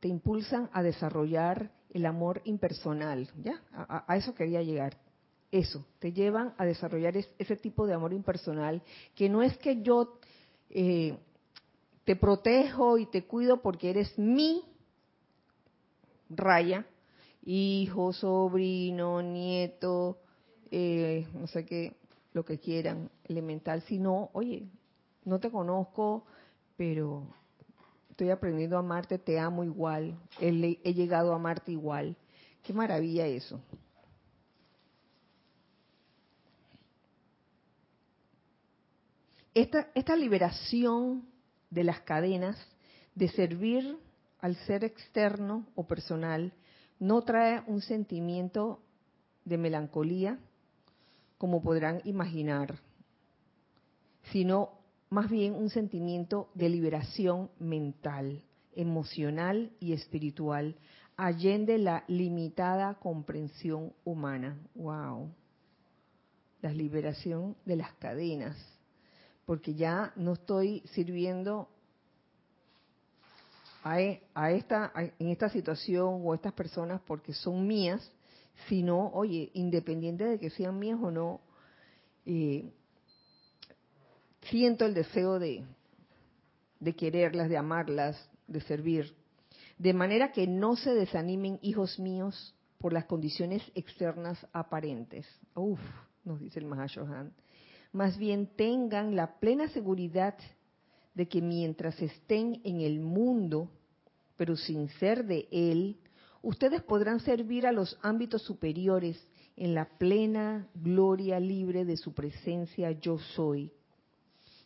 te impulsan a desarrollar el amor impersonal, ¿ya? A, eso quería llegar. Eso, te llevan a desarrollar ese tipo de amor impersonal, que no es que yo eh, te protejo y te cuido porque eres mi raya, hijo, sobrino, nieto, eh, no sé qué, lo que quieran, elemental, sino, oye, no te conozco, pero estoy aprendiendo a amarte, te amo igual, he, he llegado a amarte igual. Qué maravilla eso. esta, esta liberación de las cadenas de servir al ser externo o personal no trae un sentimiento de melancolía, como podrán imaginar, sino más bien un sentimiento de liberación mental, emocional y espiritual, allende la limitada comprensión humana. ¡Wow! La liberación de las cadenas, porque ya no estoy sirviendo a, e, esta, en esta situación o a estas personas porque son mías, sino, oye, independiente de que sean mías o no, eh, siento el deseo de, de quererlas, de amarlas, de servir. De manera que no se desanimen, hijos míos, por las condiciones externas aparentes. Uf, nos dice el Mahashohan. Más bien tengan la plena seguridad de que mientras estén en el mundo, pero sin ser de él, ustedes podrán servir a los ámbitos superiores en la plena gloria libre de su presencia yo soy.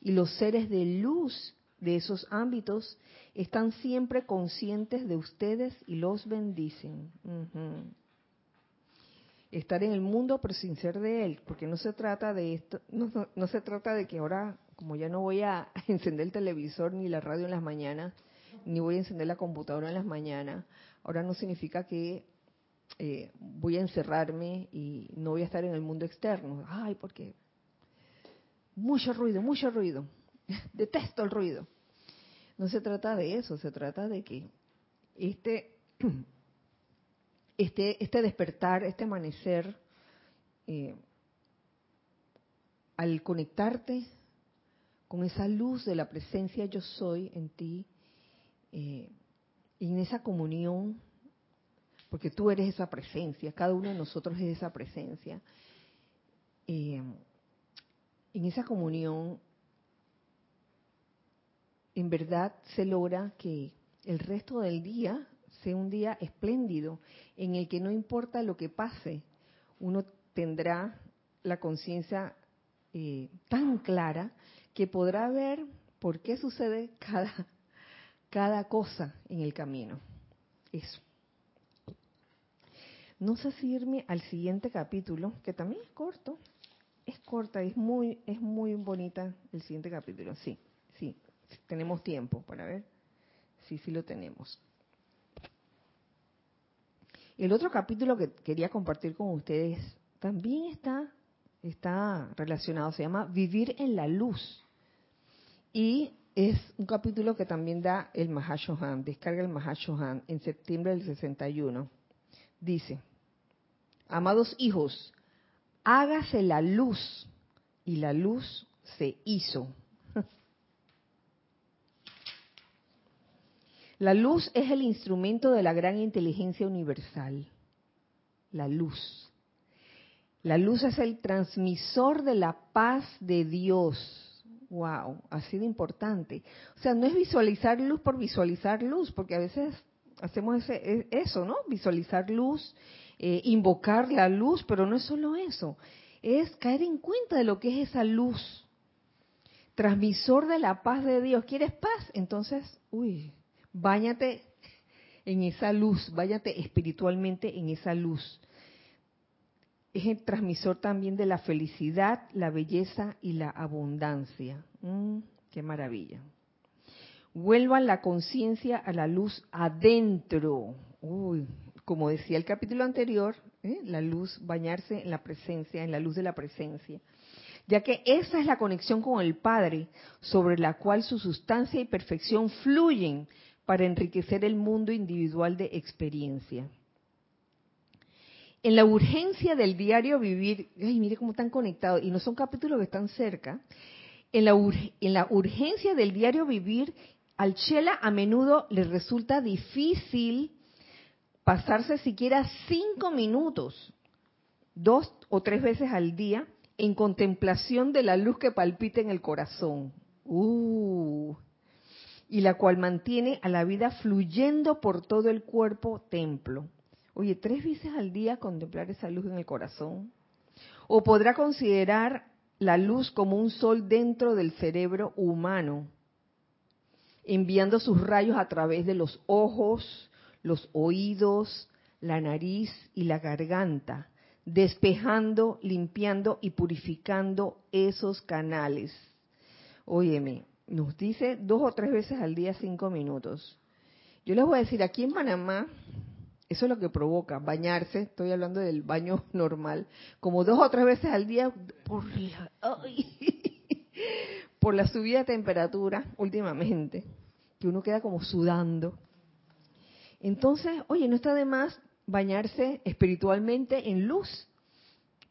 Y los seres de luz de esos ámbitos están siempre conscientes de ustedes y los bendicen. Estar en el mundo pero sin ser de él, porque no se trata de esto, no, se trata de que ahora, como ya no voy a encender el televisor ni la radio en las mañanas, ni voy a encender la computadora en las mañanas, ahora no significa que eh, voy a encerrarme y no voy a estar en el mundo externo. Ay, porque mucho ruido, mucho ruido. Detesto el ruido. No se trata de eso, se trata de que este, este, este despertar, este amanecer, eh, al conectarte con esa luz de la presencia yo soy en ti, eh, en esa comunión, porque tú eres esa presencia, cada uno de nosotros es esa presencia, eh, en esa comunión en verdad se logra que el resto del día sea un día espléndido, en el que no importa lo que pase, uno tendrá la conciencia eh, tan clara que podrá ver por qué sucede cada, cada cosa en el camino. Eso. No sé si irme al siguiente capítulo, que también es corto. Es corta, es muy, es muy bonita el siguiente capítulo. Sí, sí tenemos tiempo para ver. Sí, sí lo tenemos. El otro capítulo que quería compartir con ustedes también está, está relacionado, se llama Vivir en la Luz. Y es un capítulo que también da el Mahashohan, descarga el Mahashohan en septiembre del 61. Dice, amados hijos, hágase la luz, y la luz se hizo. La luz es el instrumento de la gran inteligencia universal. La luz. La luz es el transmisor de la paz de Dios. Wow, así de importante. O sea, no es visualizar luz por visualizar luz, porque a veces hacemos ese, e, eso, ¿no? Visualizar luz, eh, invocar la luz, pero no es solo eso. Es caer en cuenta de lo que es esa luz. Transmisor de la paz de Dios. ¿Quieres paz? Entonces, uy, Báñate en esa luz, váyate espiritualmente en esa luz. Es el transmisor también de la felicidad, la belleza y la abundancia. Mm, qué maravilla. Vuelvan la conciencia a la luz adentro. Uy, como decía el capítulo anterior, ¿eh? la luz, bañarse en la presencia, en la luz de la presencia ya que esa es la conexión con el Padre, sobre la cual su sustancia y perfección fluyen para enriquecer el mundo individual de experiencia. En la urgencia del diario vivir, ay, mire cómo están conectados, y no son capítulos que están cerca, en la, en la urgencia del diario vivir, al Chela a menudo le resulta difícil pasarse siquiera cinco minutos, dos o tres veces al día, en contemplación de la luz que palpita en el corazón. Uh, y la cual mantiene a la vida fluyendo por todo el cuerpo templo. Oye, tres veces al día contemplar esa luz en el corazón. O podrá considerar la luz como un sol dentro del cerebro humano, enviando sus rayos a través de los ojos, los oídos, la nariz y la garganta, despejando, limpiando y purificando esos canales. Óyeme, nos dice dos o tres veces al día cinco minutos. Yo les voy a decir, aquí en Panamá, eso es lo que provoca bañarse, estoy hablando del baño normal, como dos o tres veces al día por la, subida de temperatura últimamente, que uno queda como sudando. Entonces, oye, no está de más bañarse espiritualmente en luz,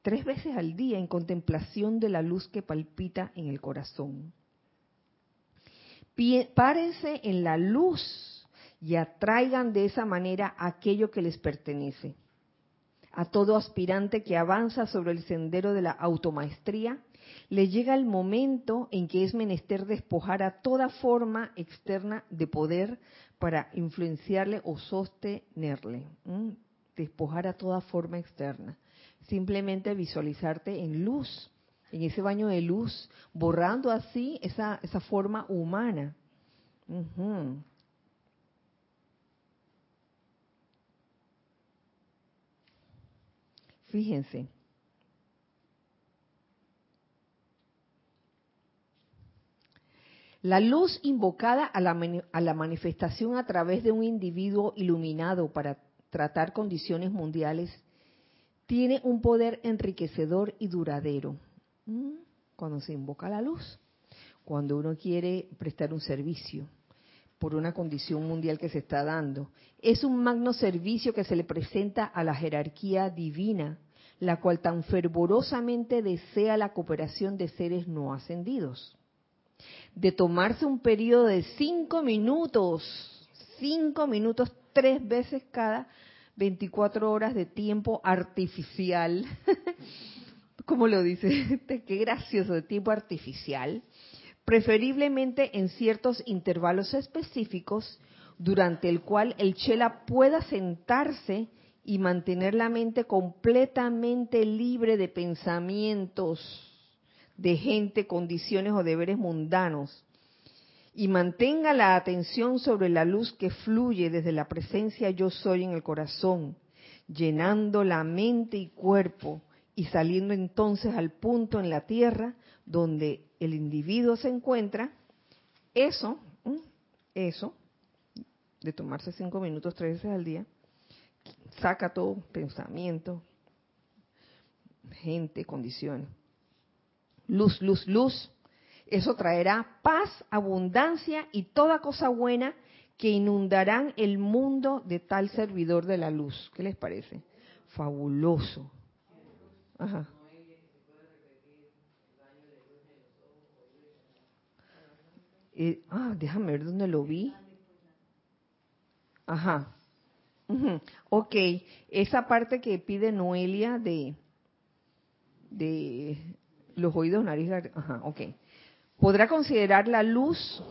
tres veces al día en contemplación de la luz que palpita en el corazón. Párense en la luz y atraigan de esa manera aquello que les pertenece. A todo aspirante que avanza sobre el sendero de la automaestría, le llega el momento en que es menester despojar a toda forma externa de poder para influenciarle o sostenerle. Despojar a toda forma externa. Simplemente visualizarte en luz, en ese baño de luz, borrando así esa, esa forma humana. Fíjense. La luz invocada a la, a la, manifestación a través de un individuo iluminado para tratar condiciones mundiales tiene un poder enriquecedor y duradero. ¿Mm? Cuando se invoca la luz, cuando uno quiere prestar un servicio por una condición mundial que se está dando, es un magno servicio que se le presenta a la jerarquía divina, la cual tan fervorosamente desea la cooperación de seres no ascendidos. De tomarse un periodo de cinco minutos, cinco minutos, tres veces cada 24 horas de tiempo artificial, como lo dice, qué gracioso, de tiempo artificial, preferiblemente en ciertos intervalos específicos, durante el cual el chela pueda sentarse y mantener la mente completamente libre de pensamientos de gente, condiciones o deberes mundanos, y mantenga la atención sobre la luz que fluye desde la presencia yo soy en el corazón, llenando la mente y cuerpo y saliendo entonces al punto en la tierra donde el individuo se encuentra, eso, eso, de tomarse cinco minutos tres veces al día, saca todo pensamiento, gente, condiciones. Luz, luz, luz, eso traerá paz, abundancia y toda cosa buena que inundarán el mundo de tal servidor de la luz. ¿Qué les parece? Fabuloso. Ajá. Eh, ah, déjame ver dónde lo vi. Ajá. Ok, esa parte que pide Noelia de, de los oídos, nariz, ajá, ok. Podrá considerar la luz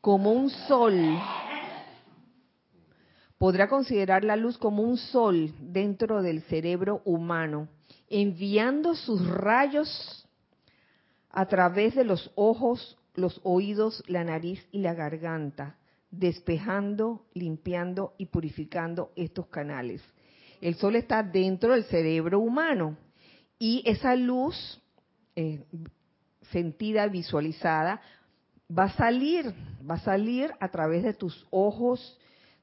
como un sol. Podrá considerar la luz como un sol dentro del cerebro humano, enviando sus rayos a través de los ojos, los oídos, la nariz y la garganta, despejando, limpiando y purificando estos canales. El sol está dentro del cerebro humano y esa luz eh, sentida, visualizada, va a salir, va a salir a través de tus ojos,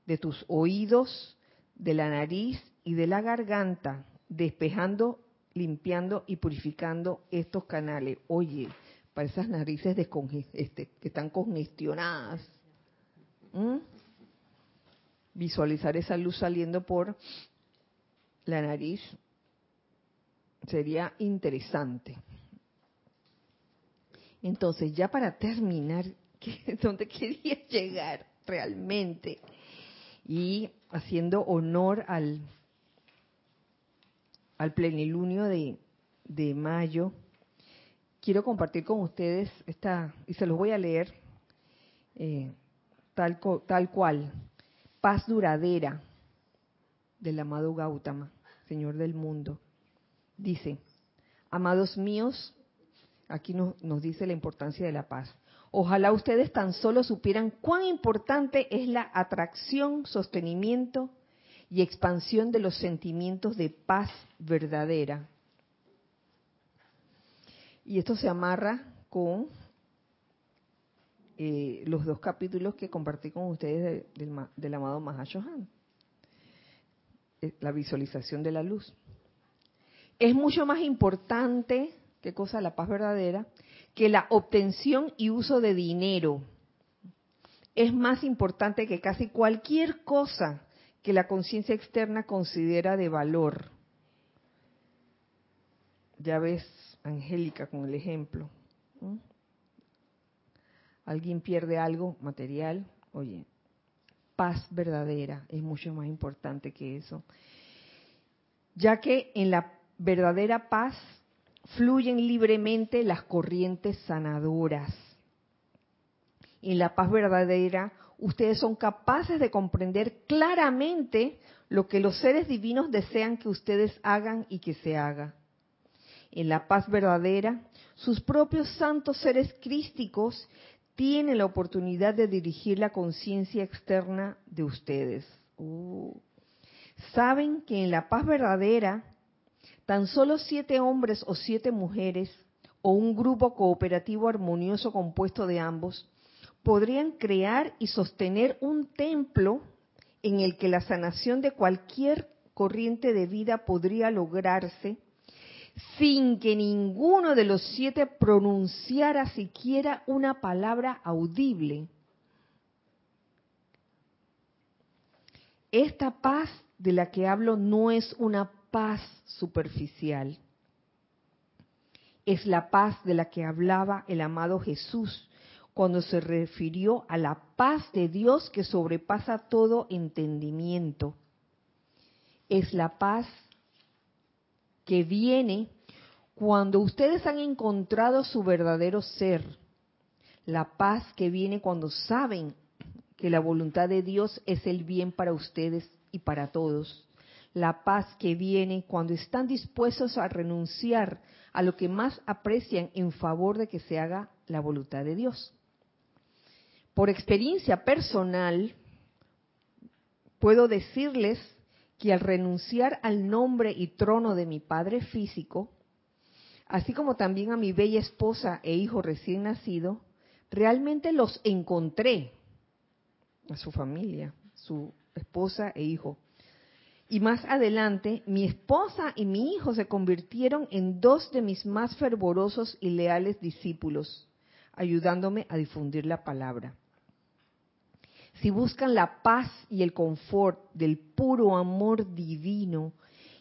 de tus oídos, de la nariz y de la garganta, despejando, limpiando y purificando estos canales. Oye, para esas narices este, que están congestionadas, visualizar esa luz saliendo por la nariz sería interesante. Entonces, ya para terminar, donde quería llegar realmente, y haciendo honor al, al plenilunio de, de mayo, quiero compartir con ustedes esta, y se los voy a leer eh, tal, cual, paz duradera del amado Gautama, Señor del mundo. Dice, amados míos, aquí nos, nos dice la importancia de la paz. Ojalá ustedes tan solo supieran cuán importante es la atracción, sostenimiento y expansión de los sentimientos de paz verdadera. Y esto se amarra con eh, los dos capítulos que compartí con ustedes del, amado Mahashohan, eh, la visualización de la luz. Es mucho más importante, ¿qué cosa? La paz verdadera, que la obtención y uso de dinero. Es más importante que casi cualquier cosa que la conciencia externa considera de valor. Ya ves, Angélica, con el ejemplo. Alguien pierde algo material, oye, paz verdadera es mucho más importante que eso. Ya que en la verdadera paz fluyen libremente las corrientes sanadoras. En la paz verdadera, ustedes son capaces de comprender claramente lo que los seres divinos desean que ustedes hagan y que se haga. En la paz verdadera, sus propios santos seres crísticos tienen la oportunidad de dirigir la conciencia externa de ustedes. Uh. Saben que en la paz verdadera, tan solo siete hombres o siete mujeres, o un grupo cooperativo armonioso compuesto de ambos, podrían crear y sostener un templo en el que la sanación de cualquier corriente de vida podría lograrse sin que ninguno de los siete pronunciara siquiera una palabra audible. Esta paz de la que hablo no es una paz superficial. Es la paz de la que hablaba el amado Jesús cuando se refirió a la paz de Dios que sobrepasa todo entendimiento. Es la paz que viene cuando ustedes han encontrado su verdadero ser, la paz que viene cuando saben que la voluntad de Dios es el bien para ustedes y para todos, la paz que viene cuando están dispuestos a renunciar a lo que más aprecian en favor de que se haga la voluntad de Dios. Por experiencia personal, puedo decirles que al renunciar al nombre y trono de mi Padre físico, así como también a mi bella esposa e hijo recién nacido, realmente los encontré, a su familia, su esposa e hijo. Y más adelante, mi esposa y mi hijo se convirtieron en dos de mis más fervorosos y leales discípulos, ayudándome a difundir la palabra. Si buscan la paz y el confort del puro amor divino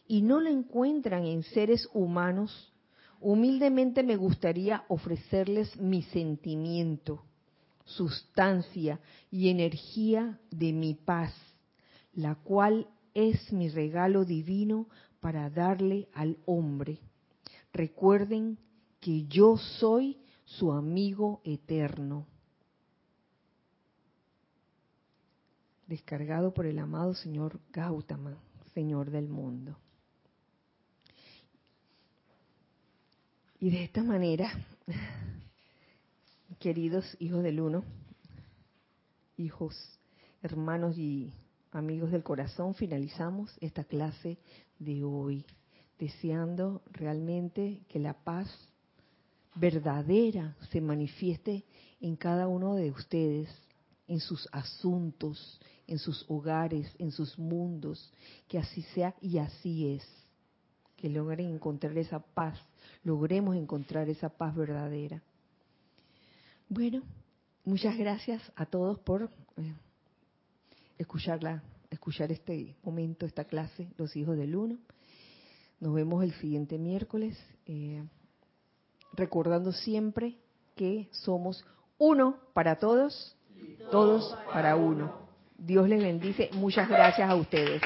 y no lo encuentran en seres humanos, humildemente me gustaría ofrecerles mi sentimiento, sustancia y energía de mi paz, la cual es mi regalo divino para darle al hombre. Recuerden que yo soy su amigo eterno. Descargado por el amado señor Gautama, señor del mundo. Y de esta manera, queridos hijos del uno, hijos, hermanos y amigos del corazón, finalizamos esta clase de hoy, deseando realmente que la paz verdadera se manifieste en cada uno de ustedes, en sus asuntos, en sus hogares, en sus mundos, que así sea y así es, que logren encontrar esa paz logremos encontrar esa paz verdadera. Bueno, muchas gracias a todos por eh, escucharla, escuchar este momento, esta clase, los hijos del uno. Nos vemos el siguiente miércoles, eh, recordando siempre que somos uno para todos, todos para uno. Dios les bendice. Muchas gracias a ustedes.